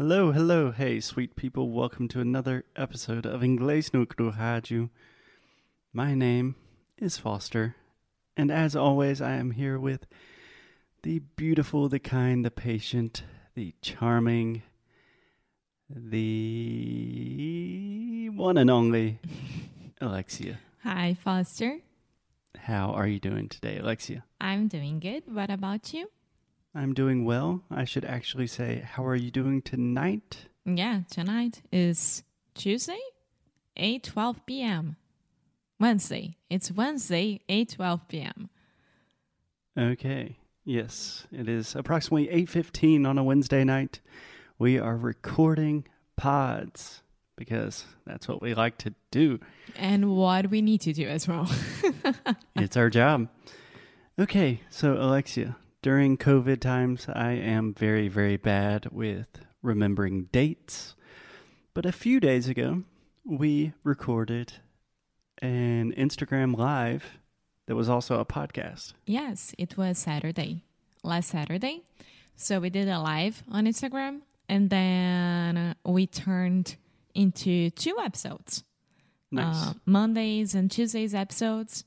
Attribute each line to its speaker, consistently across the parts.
Speaker 1: Hello, hello, hey, sweet people. Welcome to another episode of Inglês no Rádio. My name is Foster, and as always, I am here with the beautiful, the kind, the patient, the charming, the one and only Alexia.
Speaker 2: Hi, Foster.
Speaker 1: How are you doing today, Alexia?
Speaker 2: I'm doing good. What about you?
Speaker 1: I'm doing well. I should actually say, how are you doing tonight?
Speaker 2: Yeah, tonight is Tuesday, 8:12 p.m. Wednesday. It's Wednesday, 8:12 p.m.
Speaker 1: Okay. Yes, it is approximately 8:15 on a Wednesday night. We are recording pods because that's what we like to do.
Speaker 2: And what we need to do as well.
Speaker 1: it's our job. Okay, so Alexia, during COVID times, I am very, very bad with remembering dates. But a few days ago, we recorded an Instagram live that was also a podcast.
Speaker 2: yes, it was Saturday, last Saturday. So we did a live on Instagram and then uh, we turned into two episodes.
Speaker 1: Nice.
Speaker 2: uh, Mondays and Tuesdays episodes.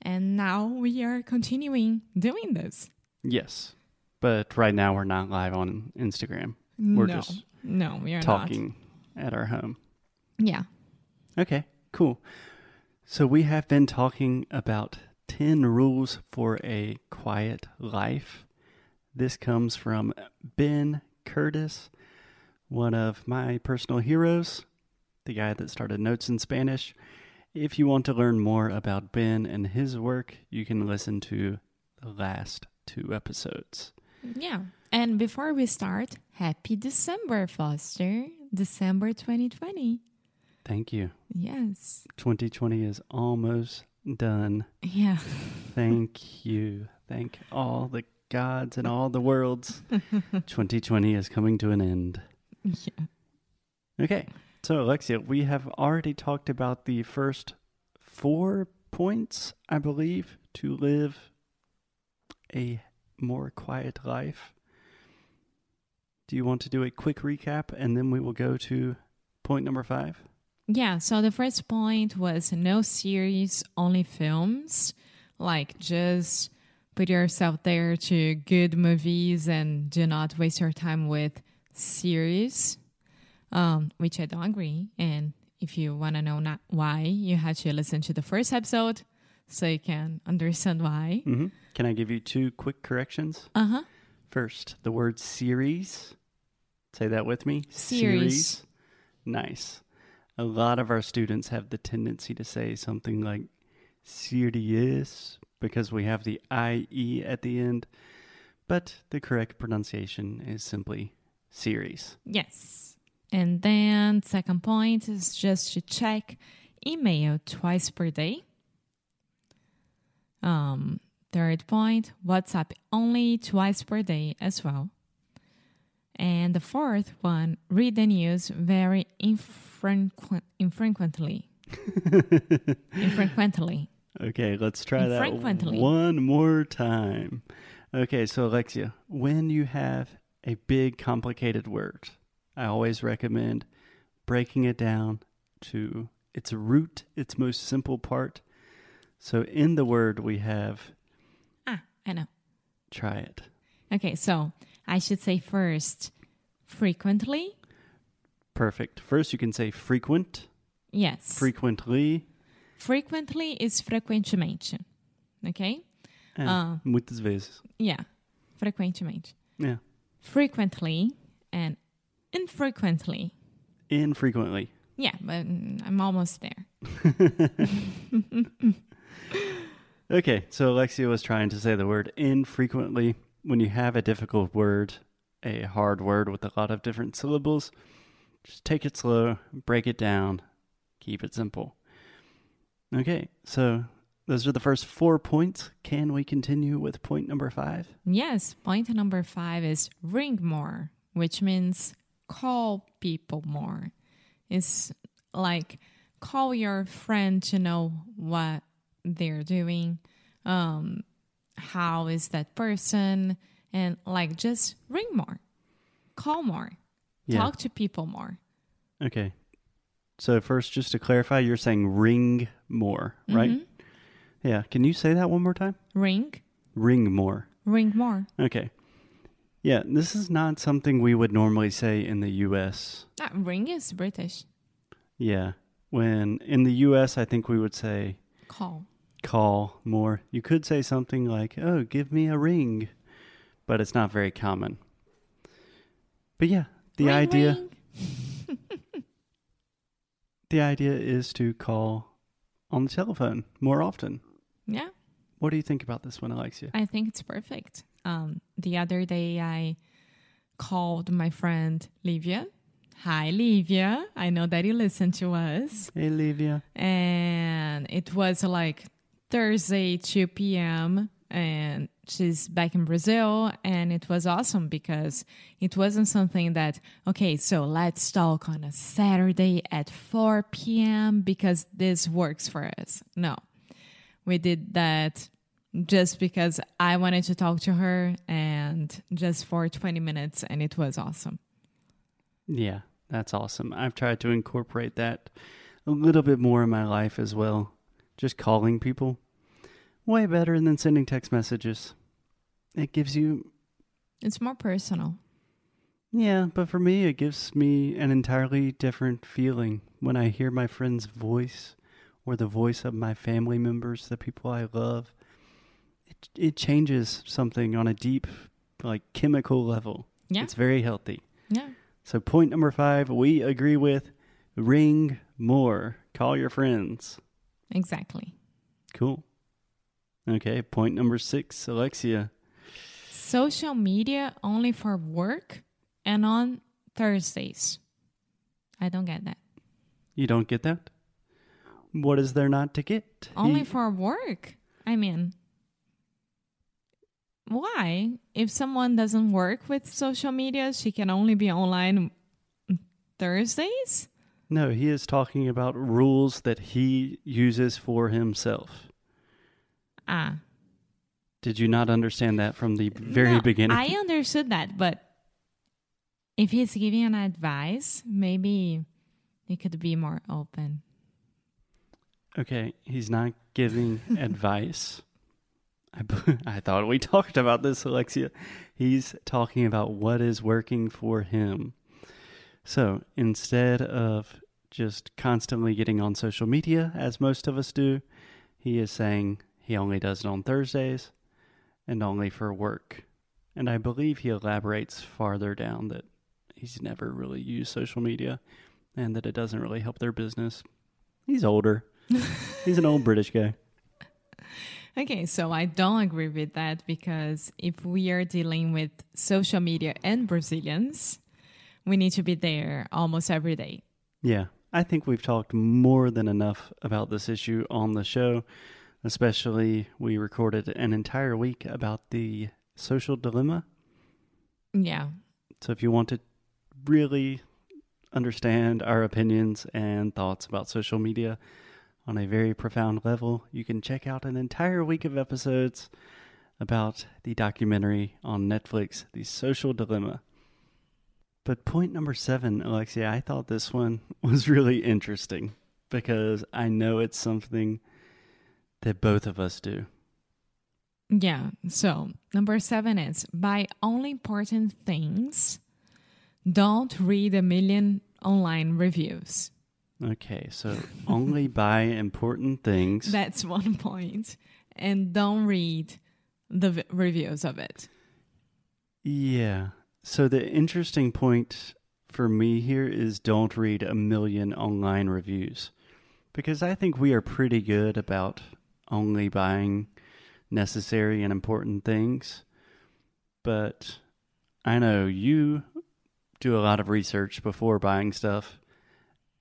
Speaker 2: And now we are continuing doing this.
Speaker 1: Yes. But right now, we're not live on Instagram. We're
Speaker 2: no,
Speaker 1: just
Speaker 2: no, we are
Speaker 1: talking at our home.
Speaker 2: Yeah.
Speaker 1: Okay, cool. So we have been talking about 10 rules for a quiet life. This comes from Ben Curtis, one of my personal heroes, the guy that started Notes in Spanish. If you want to learn more about Ben and his work, you can listen to the last two episodes.
Speaker 2: Yeah. And before we start, happy December, Foster. December 2020.
Speaker 1: Thank you.
Speaker 2: Yes.
Speaker 1: 2020 is almost done.
Speaker 2: Yeah.
Speaker 1: Thank you. Thank all the gods and all the worlds. 2020 is coming to an end.
Speaker 2: yeah.
Speaker 1: Okay. So, Alexia, we have already talked about the first four points, I believe, to live a more quiet life. Do you want to do a quick recap and then we will go to point number five?
Speaker 2: Yeah. So the first point was no series, only films. Like just put yourself there to good movies and do not waste your time with series, um, which I don't agree. And if you want to know why, you have to listen to the first episode so you can understand why.
Speaker 1: Mm-hmm. Can I give you two quick corrections?
Speaker 2: Uh huh.
Speaker 1: First, the word series. Say that with me.
Speaker 2: Series.
Speaker 1: Nice. A lot of our students have the tendency to say something like serious because we have the IE at the end, but the correct pronunciation is simply series.
Speaker 2: Yes. And then second point is just to check email twice per day. Um, third point, WhatsApp only twice per day as well. And the fourth one, read the news very infrequent, infrequently. infrequently.
Speaker 1: Okay, let's try that one more time. Okay, so Alexia, when you have a big complicated word, I always recommend breaking it down to its root, its most simple part. So in the word we have
Speaker 2: Ah, I know.
Speaker 1: try it.
Speaker 2: Okay, so I should say first, frequently.
Speaker 1: Perfect. First you can say frequent,
Speaker 2: Yes.
Speaker 1: frequently,
Speaker 2: frequently is frequentemente. Okay?
Speaker 1: and
Speaker 2: Ah.
Speaker 1: muitas vezes.
Speaker 2: Yeah. Frequentemente.
Speaker 1: Yeah.
Speaker 2: Frequently and infrequently.
Speaker 1: Infrequently.
Speaker 2: Yeah, but mm, I'm almost there.
Speaker 1: Okay, so Alexia was trying to say the word infrequently. When you have a difficult word, a hard word with a lot of different syllables, just take it slow, break it down, keep it simple. Okay, so those are the first four points. Can we continue with point number five?
Speaker 2: Yes, point number five is ring more, which means call people more. It's like call your friend to know what they're doing, um, how is that person, and like just ring more, call more.
Speaker 1: Yeah.
Speaker 2: Talk to people more.
Speaker 1: Okay. So first, just to clarify, you're saying ring more, right?
Speaker 2: Mhm.
Speaker 1: Yeah. Can you say that one more time?
Speaker 2: Ring,
Speaker 1: Ring more.
Speaker 2: ring more.
Speaker 1: Okay. Yeah, this is not something we would normally say in the U.S.
Speaker 2: Ah, ring is British.
Speaker 1: Yeah. When in the U.S., I think we would say
Speaker 2: Call.
Speaker 1: Call more. You could say something like, oh, give me a ring, but it's not very common. But yeah, the
Speaker 2: Ring,
Speaker 1: idea
Speaker 2: ring.
Speaker 1: the idea is to call on the telephone more often.
Speaker 2: Yeah,
Speaker 1: What do you think about this one, Alexia?
Speaker 2: I think it's perfect. Um, the other day I called my friend Livia. Hi, Livia. I know that you listen to us.
Speaker 1: Hey, Livia.
Speaker 2: and it was like Thursday, 2 p.m. And she's back in Brazil, and it was awesome because it wasn't something that, okay, so let's talk on a Saturday at 4 p.m. because this works for us. No, we did that just because I wanted to talk to her and just for 20 minutes, and it was awesome.
Speaker 1: Yeah, that's awesome. I've tried to incorporate that a little bit more in my life as well. Just calling people. Way better than sending text messages. It gives you,
Speaker 2: It's more personal.
Speaker 1: yeah, but for me, it gives me an entirely different feeling when I hear my friend's voice or the voice of my family members, the people I love. It, it changes something on a deep, like, chemical level.
Speaker 2: Yeah.
Speaker 1: It's very healthy.
Speaker 2: Yeah.
Speaker 1: So, point number five, we agree with ring more. Call your friends.
Speaker 2: Exactly.
Speaker 1: Cool. Okay, point number six, Alexia.
Speaker 2: Social media only for work and on Thursdays. I don't get that.
Speaker 1: You don't get that? What is there not to get?
Speaker 2: Only
Speaker 1: He-
Speaker 2: for work? I mean, why? If someone doesn't work with social media, she can only be online Thursdays?
Speaker 1: no, he is talking about rules that he uses for himself.
Speaker 2: Ah.
Speaker 1: Did you not understand that from the very
Speaker 2: No,
Speaker 1: beginning?
Speaker 2: I understood that, but if he's giving an advice, maybe he could be more open.
Speaker 1: Okay, he's not giving advice. I thought we talked about this, Alexia. He's talking about what is working for him. So instead of just constantly getting on social media, as most of us do, he is saying he only does it on Thursdays and only for work. And I believe he elaborates farther down that he's never really used social media and that it doesn't really help their business. He's older. He's an old British guy.
Speaker 2: Okay, so I don't agree with that because if we are dealing with social media and Brazilians, we need to be there almost every day.
Speaker 1: Yeah, I think we've talked more than enough about this issue on the show. Especially, we recorded an entire week about the social dilemma.
Speaker 2: Yeah.
Speaker 1: So, if you want to really understand our opinions and thoughts about social media on a very profound level, you can check out an entire week of episodes about the documentary on Netflix, The Social Dilemma. But point number seven, Alexia, I thought this one was really interesting because I know it's something that both of us do.
Speaker 2: Yeah. So, number seven is buy only important things. Don't read a million online reviews.
Speaker 1: Okay, so only buy important things.
Speaker 2: That's one point. And don't read the v- reviews of it.
Speaker 1: Yeah. So the interesting point for me here is don't read a million online reviews because I think we are pretty good about only buying necessary and important things. But I know you do a lot of research before buying stuff,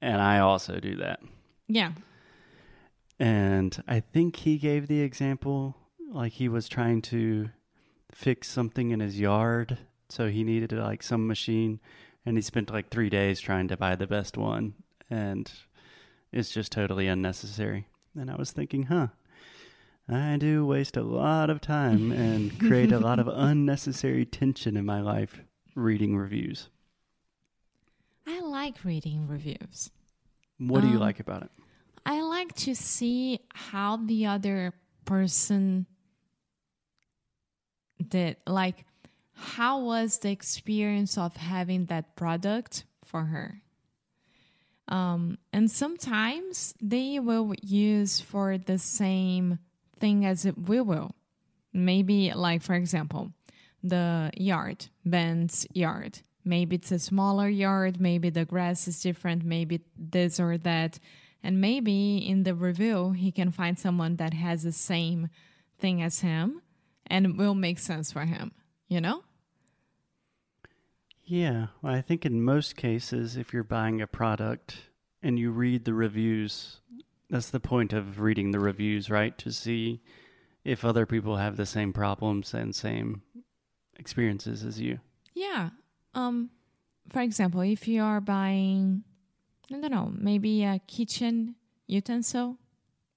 Speaker 1: and I also do that.
Speaker 2: Yeah.
Speaker 1: And I think he gave the example like he was trying to fix something in his yard. So he needed like some machine and he spent like three days trying to buy the best one. And it's just totally unnecessary. And I was thinking, huh, I do waste a lot of time and create a lot of unnecessary tension in my life reading reviews.
Speaker 2: I like reading reviews.
Speaker 1: What do you
Speaker 2: Um,
Speaker 1: like about it?
Speaker 2: I like to see how the other person did. Like, how was the experience of having that product for her? Um, and sometimes they will use for the same thing as we will. Maybe, like, for example, the yard, Ben's yard. Maybe it's a smaller yard, maybe the grass is different, maybe this or that. And maybe in the review, he can find someone that has the same thing as him and will make sense for him, you know?
Speaker 1: Yeah, Well, I think in most cases, if you're buying a product and you read the reviews, that's the point of reading the reviews, right? To see if other people have the same problems and same experiences as you.
Speaker 2: Yeah. Um, for example, if you are buying, I don't know, maybe a kitchen utensil.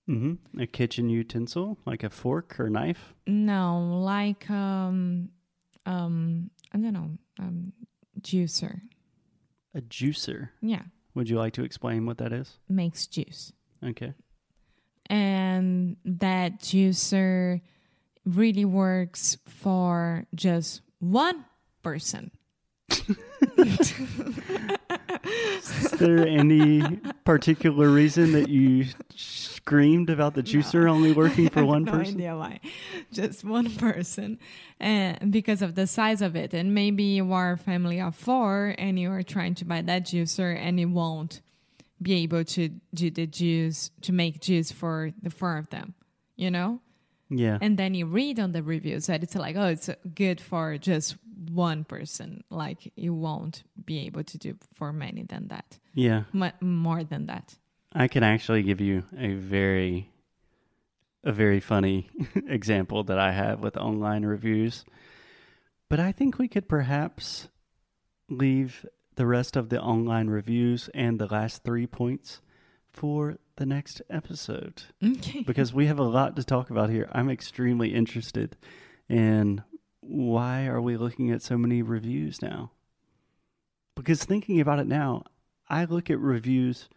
Speaker 1: Mm-hmm. A kitchen utensil, like a fork or knife.
Speaker 2: No, like um, um, I don't know, um, juicer.
Speaker 1: A juicer.
Speaker 2: Yeah,
Speaker 1: Would you like to explain what that is?
Speaker 2: makes juice.
Speaker 1: Okay.
Speaker 2: and that juicer really works for just one person.
Speaker 1: Is there any particular reason that you screamed about the juicer only working for
Speaker 2: I have
Speaker 1: one
Speaker 2: no
Speaker 1: person?
Speaker 2: idea why. Just one person, and because of the size of it, and maybe you are a family of four, and you are trying to buy that juicer, and it won't be able to do the juice to make juice for the four of them. You know,
Speaker 1: Yeah.
Speaker 2: and then you read on the reviews that it's like, oh, it's good for just one person. Like you won't be able to do for many than that,
Speaker 1: Yeah.
Speaker 2: M- more than that.
Speaker 1: I can actually give you a very a very funny example that I have with online reviews. But I think we could perhaps leave the rest of the online reviews and the last 3 points for the next episode
Speaker 2: Okay.
Speaker 1: because we have a lot to talk about here. I'm extremely interested in why are we looking at so many reviews now? Because thinking about it now, I look at reviews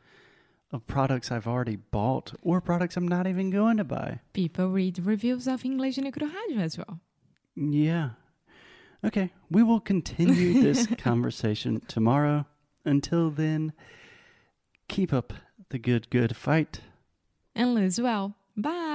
Speaker 1: of products I've already bought or products I'm not even going to buy.
Speaker 2: People read reviews of Inglês no Rádio as well.
Speaker 1: Yeah. Okay, we will continue this conversation tomorrow. Until then, keep up the good, good fight.
Speaker 2: And live well. Bye.